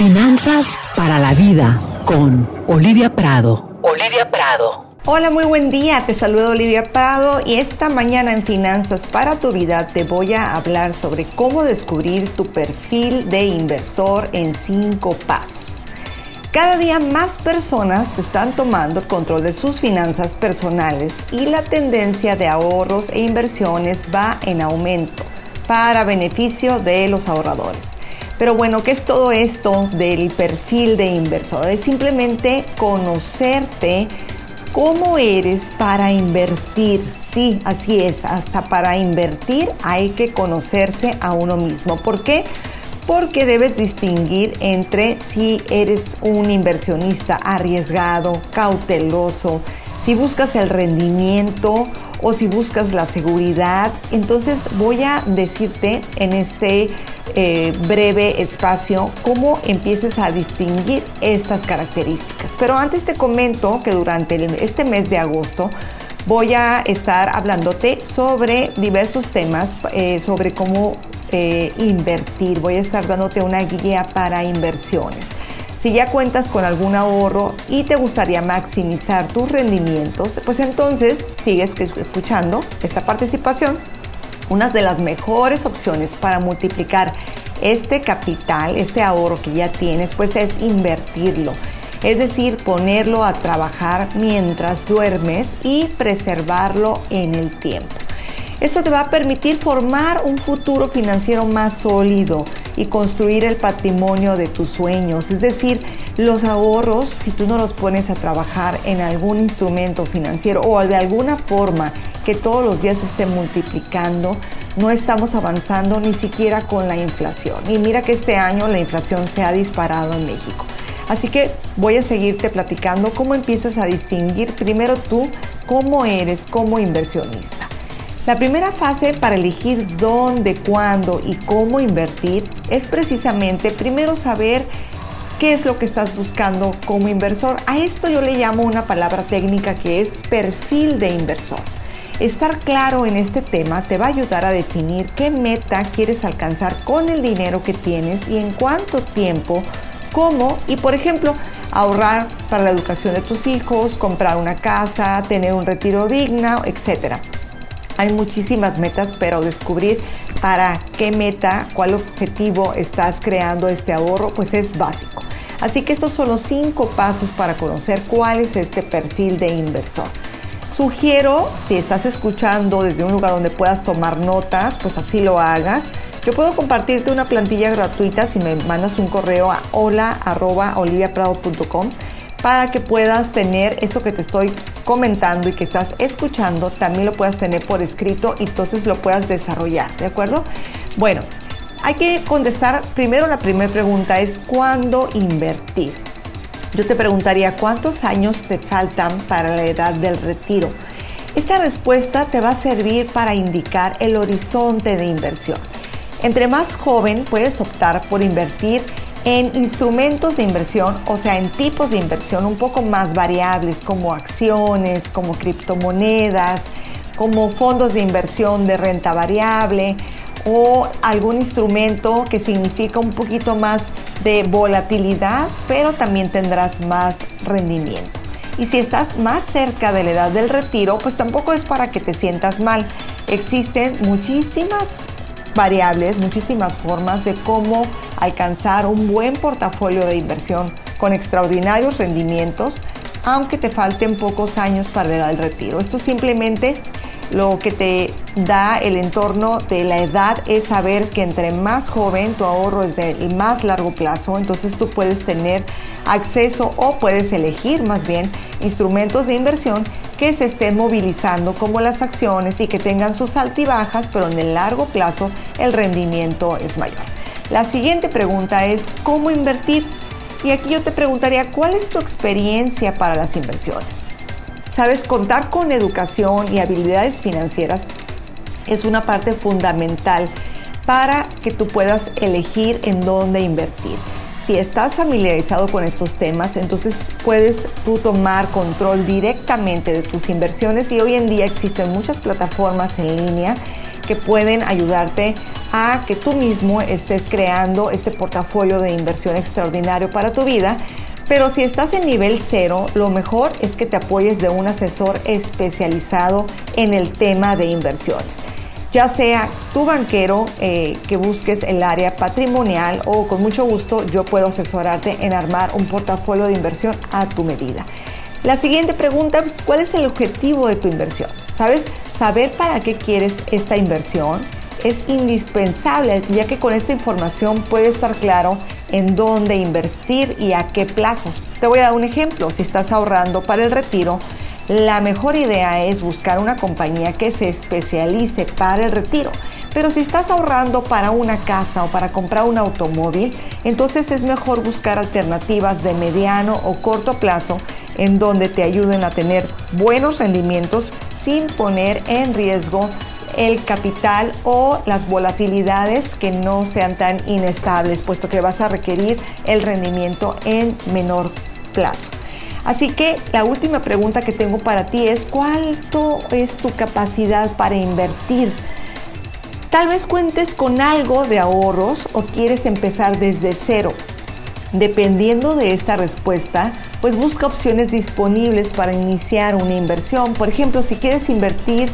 Finanzas para la vida con Olivia Prado. Olivia Prado. Hola, muy buen día. Te saludo Olivia Prado y esta mañana en Finanzas para tu vida te voy a hablar sobre cómo descubrir tu perfil de inversor en cinco pasos. Cada día más personas están tomando el control de sus finanzas personales y la tendencia de ahorros e inversiones va en aumento para beneficio de los ahorradores. Pero bueno, ¿qué es todo esto del perfil de inversor? Es simplemente conocerte cómo eres para invertir. Sí, así es, hasta para invertir hay que conocerse a uno mismo. ¿Por qué? Porque debes distinguir entre si eres un inversionista arriesgado, cauteloso, si buscas el rendimiento o si buscas la seguridad. Entonces voy a decirte en este eh, breve espacio cómo empieces a distinguir estas características. Pero antes te comento que durante este mes de agosto voy a estar hablándote sobre diversos temas, eh, sobre cómo eh, invertir. Voy a estar dándote una guía para inversiones. Si ya cuentas con algún ahorro y te gustaría maximizar tus rendimientos, pues entonces sigues escuchando esta participación. Una de las mejores opciones para multiplicar este capital, este ahorro que ya tienes, pues es invertirlo. Es decir, ponerlo a trabajar mientras duermes y preservarlo en el tiempo. Esto te va a permitir formar un futuro financiero más sólido y construir el patrimonio de tus sueños. Es decir, los ahorros, si tú no los pones a trabajar en algún instrumento financiero o de alguna forma que todos los días esté multiplicando, no estamos avanzando ni siquiera con la inflación. Y mira que este año la inflación se ha disparado en México. Así que voy a seguirte platicando cómo empiezas a distinguir primero tú cómo eres como inversionista. La primera fase para elegir dónde, cuándo y cómo invertir es precisamente primero saber qué es lo que estás buscando como inversor. A esto yo le llamo una palabra técnica que es perfil de inversor. Estar claro en este tema te va a ayudar a definir qué meta quieres alcanzar con el dinero que tienes y en cuánto tiempo, cómo y por ejemplo ahorrar para la educación de tus hijos, comprar una casa, tener un retiro digno, etc. Hay muchísimas metas, pero descubrir para qué meta, cuál objetivo estás creando este ahorro, pues es básico. Así que estos son los cinco pasos para conocer cuál es este perfil de inversor. Sugiero, si estás escuchando desde un lugar donde puedas tomar notas, pues así lo hagas. Yo puedo compartirte una plantilla gratuita si me mandas un correo a hola.oliviaprado.com para que puedas tener esto que te estoy comentando y que estás escuchando, también lo puedas tener por escrito y entonces lo puedas desarrollar, ¿de acuerdo? Bueno, hay que contestar primero la primera pregunta es ¿cuándo invertir? Yo te preguntaría cuántos años te faltan para la edad del retiro. Esta respuesta te va a servir para indicar el horizonte de inversión. Entre más joven puedes optar por invertir en instrumentos de inversión, o sea, en tipos de inversión un poco más variables como acciones, como criptomonedas, como fondos de inversión de renta variable o algún instrumento que significa un poquito más de volatilidad, pero también tendrás más rendimiento. Y si estás más cerca de la edad del retiro, pues tampoco es para que te sientas mal. Existen muchísimas variables, muchísimas formas de cómo alcanzar un buen portafolio de inversión con extraordinarios rendimientos, aunque te falten pocos años para la edad del retiro. Esto simplemente lo que te da el entorno de la edad es saber que entre más joven tu ahorro es de más largo plazo, entonces tú puedes tener acceso o puedes elegir más bien instrumentos de inversión que se estén movilizando como las acciones y que tengan sus altibajas, pero en el largo plazo el rendimiento es mayor. La siguiente pregunta es, ¿cómo invertir? Y aquí yo te preguntaría, ¿cuál es tu experiencia para las inversiones? Sabes, contar con educación y habilidades financieras es una parte fundamental para que tú puedas elegir en dónde invertir. Si estás familiarizado con estos temas, entonces puedes tú tomar control directamente de tus inversiones y hoy en día existen muchas plataformas en línea que pueden ayudarte a que tú mismo estés creando este portafolio de inversión extraordinario para tu vida. Pero si estás en nivel cero, lo mejor es que te apoyes de un asesor especializado en el tema de inversiones. Ya sea tu banquero eh, que busques el área patrimonial o con mucho gusto yo puedo asesorarte en armar un portafolio de inversión a tu medida. La siguiente pregunta es, ¿cuál es el objetivo de tu inversión? ¿Sabes? Saber para qué quieres esta inversión es indispensable, ya que con esta información puede estar claro en dónde invertir y a qué plazos. Te voy a dar un ejemplo. Si estás ahorrando para el retiro, la mejor idea es buscar una compañía que se especialice para el retiro. Pero si estás ahorrando para una casa o para comprar un automóvil, entonces es mejor buscar alternativas de mediano o corto plazo en donde te ayuden a tener buenos rendimientos sin poner en riesgo el capital o las volatilidades que no sean tan inestables, puesto que vas a requerir el rendimiento en menor plazo. Así que la última pregunta que tengo para ti es, ¿cuánto es tu capacidad para invertir? Tal vez cuentes con algo de ahorros o quieres empezar desde cero. Dependiendo de esta respuesta, pues busca opciones disponibles para iniciar una inversión. Por ejemplo, si quieres invertir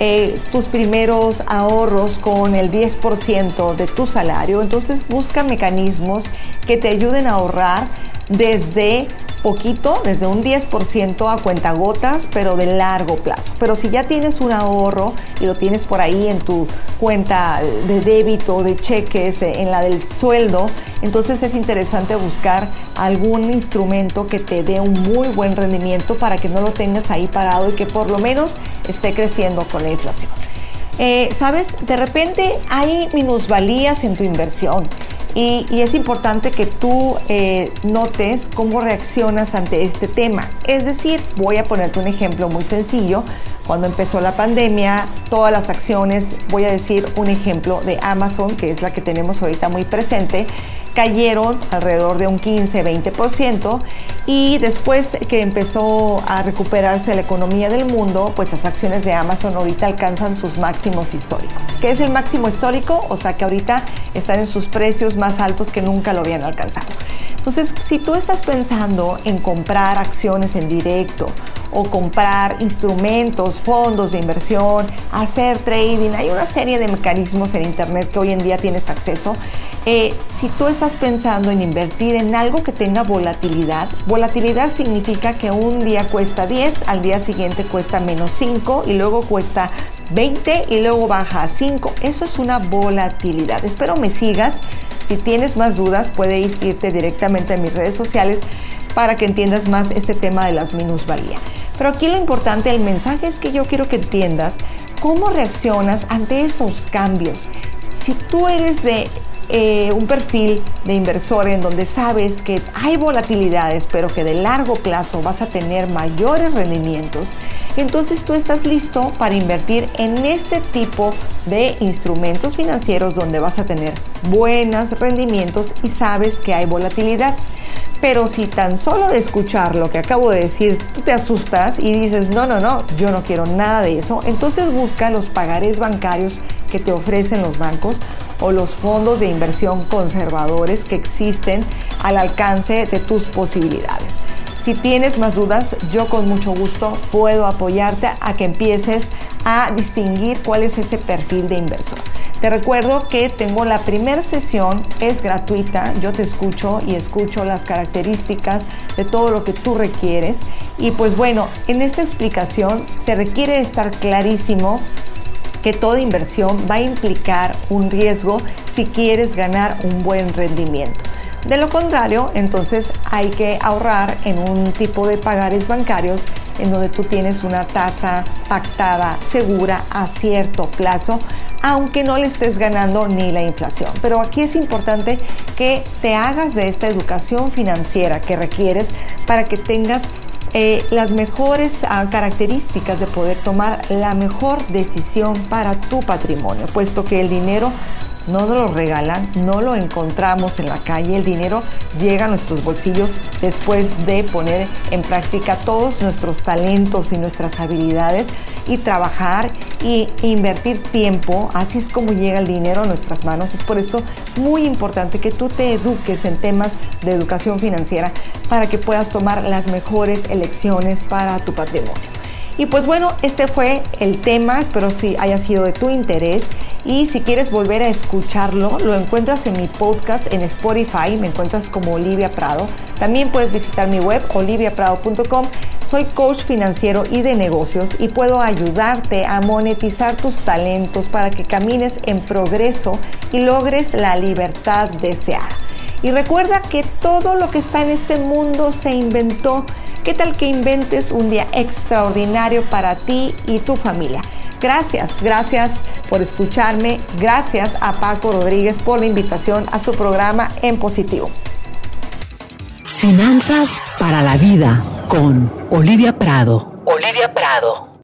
eh, tus primeros ahorros con el 10% de tu salario, entonces busca mecanismos que te ayuden a ahorrar desde poquito, desde un 10% a cuentagotas, pero de largo plazo. Pero si ya tienes un ahorro y lo tienes por ahí en tu cuenta de débito, de cheques, eh, en la del sueldo, entonces es interesante buscar algún instrumento que te dé un muy buen rendimiento para que no lo tengas ahí parado y que por lo menos esté creciendo con la inflación. Eh, Sabes, de repente hay minusvalías en tu inversión. Y, es importante que tú eh, notes cómo reaccionas ante este tema. Es decir, voy a ponerte un ejemplo muy sencillo. Cuando empezó la pandemia, todas las acciones, voy a decir un ejemplo de Amazon, que es la que tenemos ahorita muy presente, cayeron alrededor de un 15-20% y después que empezó a recuperarse la economía del mundo, pues las acciones de Amazon ahorita alcanzan sus máximos históricos. ¿Qué es el máximo histórico? O sea que ahorita están en sus precios más altos que nunca lo habían alcanzado. Entonces, si tú estás pensando en comprar acciones en directo o comprar instrumentos, fondos de inversión, hacer trading, hay una serie de mecanismos en Internet que hoy en día tienes acceso. Eh, si tú estás pensando en invertir en algo que tenga volatilidad, volatilidad significa que un día cuesta 10, al día siguiente cuesta menos 5 y luego cuesta 20 y luego baja a 5. Eso es una volatilidad. Espero me sigas. Si tienes más dudas, puedes irte directamente a mis redes sociales para que entiendas más este tema de las minusvalías. Pero aquí lo importante, el mensaje es que yo quiero que entiendas cómo reaccionas ante esos cambios. Si tú eres de eh, un perfil de inversor en donde sabes que hay volatilidades, pero que de largo plazo vas a tener mayores rendimientos, entonces tú estás listo para invertir en este tipo de instrumentos financieros donde vas a tener buenos rendimientos y sabes que hay volatilidad. Pero si tan solo de escuchar lo que acabo de decir, tú te asustas y dices, no, no, no, yo no quiero nada de eso, entonces busca los pagarés bancarios que te ofrecen los bancos o los fondos de inversión conservadores que existen al alcance de tus posibilidades. Si tienes más dudas, yo con mucho gusto puedo apoyarte a que empieces a distinguir cuál es ese perfil de inversor. Te recuerdo que tengo la primera sesión, es gratuita, yo te escucho y escucho las características de todo lo que tú requieres. Y pues bueno, en esta explicación se requiere estar clarísimo que toda inversión va a implicar un riesgo si quieres ganar un buen rendimiento. De lo contrario, entonces hay que ahorrar en un tipo de pagares bancarios en donde tú tienes una tasa pactada segura a cierto plazo aunque no le estés ganando ni la inflación. Pero aquí es importante que te hagas de esta educación financiera que requieres para que tengas eh, las mejores ah, características de poder tomar la mejor decisión para tu patrimonio, puesto que el dinero no nos lo regalan, no lo encontramos en la calle, el dinero llega a nuestros bolsillos después de poner en práctica todos nuestros talentos y nuestras habilidades y trabajar y, invertir tiempo. Así es como llega el dinero a nuestras manos. Es por esto muy importante que tú te eduques en temas de educación financiera para que puedas tomar las mejores elecciones para tu patrimonio. Y pues bueno, este fue el tema, espero si haya sido de tu interés y si quieres volver a escucharlo, lo encuentras en mi podcast en Spotify, me encuentras como Olivia Prado. También puedes visitar mi web oliviaprado.com. Soy coach financiero y de negocios y puedo ayudarte a monetizar tus talentos para que camines en progreso y logres la libertad deseada. Y recuerda que todo lo que está en este mundo se inventó ¿Qué tal que inventes un día extraordinario para ti y tu familia? Gracias, gracias por escucharme. Gracias a Paco Rodríguez por la invitación a su programa En Positivo. Finanzas para la vida con Olivia Prado. Olivia Prado.